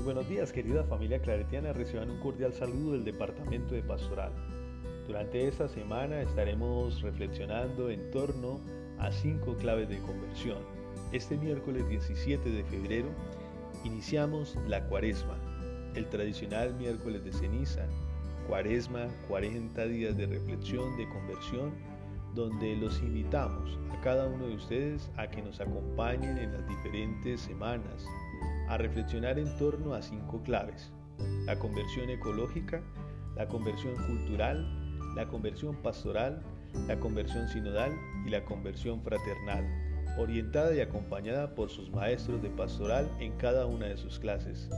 Muy buenos días, querida familia claretiana. Reciban un cordial saludo del Departamento de Pastoral. Durante esta semana estaremos reflexionando en torno a cinco claves de conversión. Este miércoles 17 de febrero iniciamos la cuaresma, el tradicional miércoles de ceniza, cuaresma, 40 días de reflexión, de conversión, donde los invitamos a cada uno de ustedes a que nos acompañen en las diferentes semanas a reflexionar en torno a cinco claves. La conversión ecológica, la conversión cultural, la conversión pastoral, la conversión sinodal y la conversión fraternal, orientada y acompañada por sus maestros de pastoral en cada una de sus clases.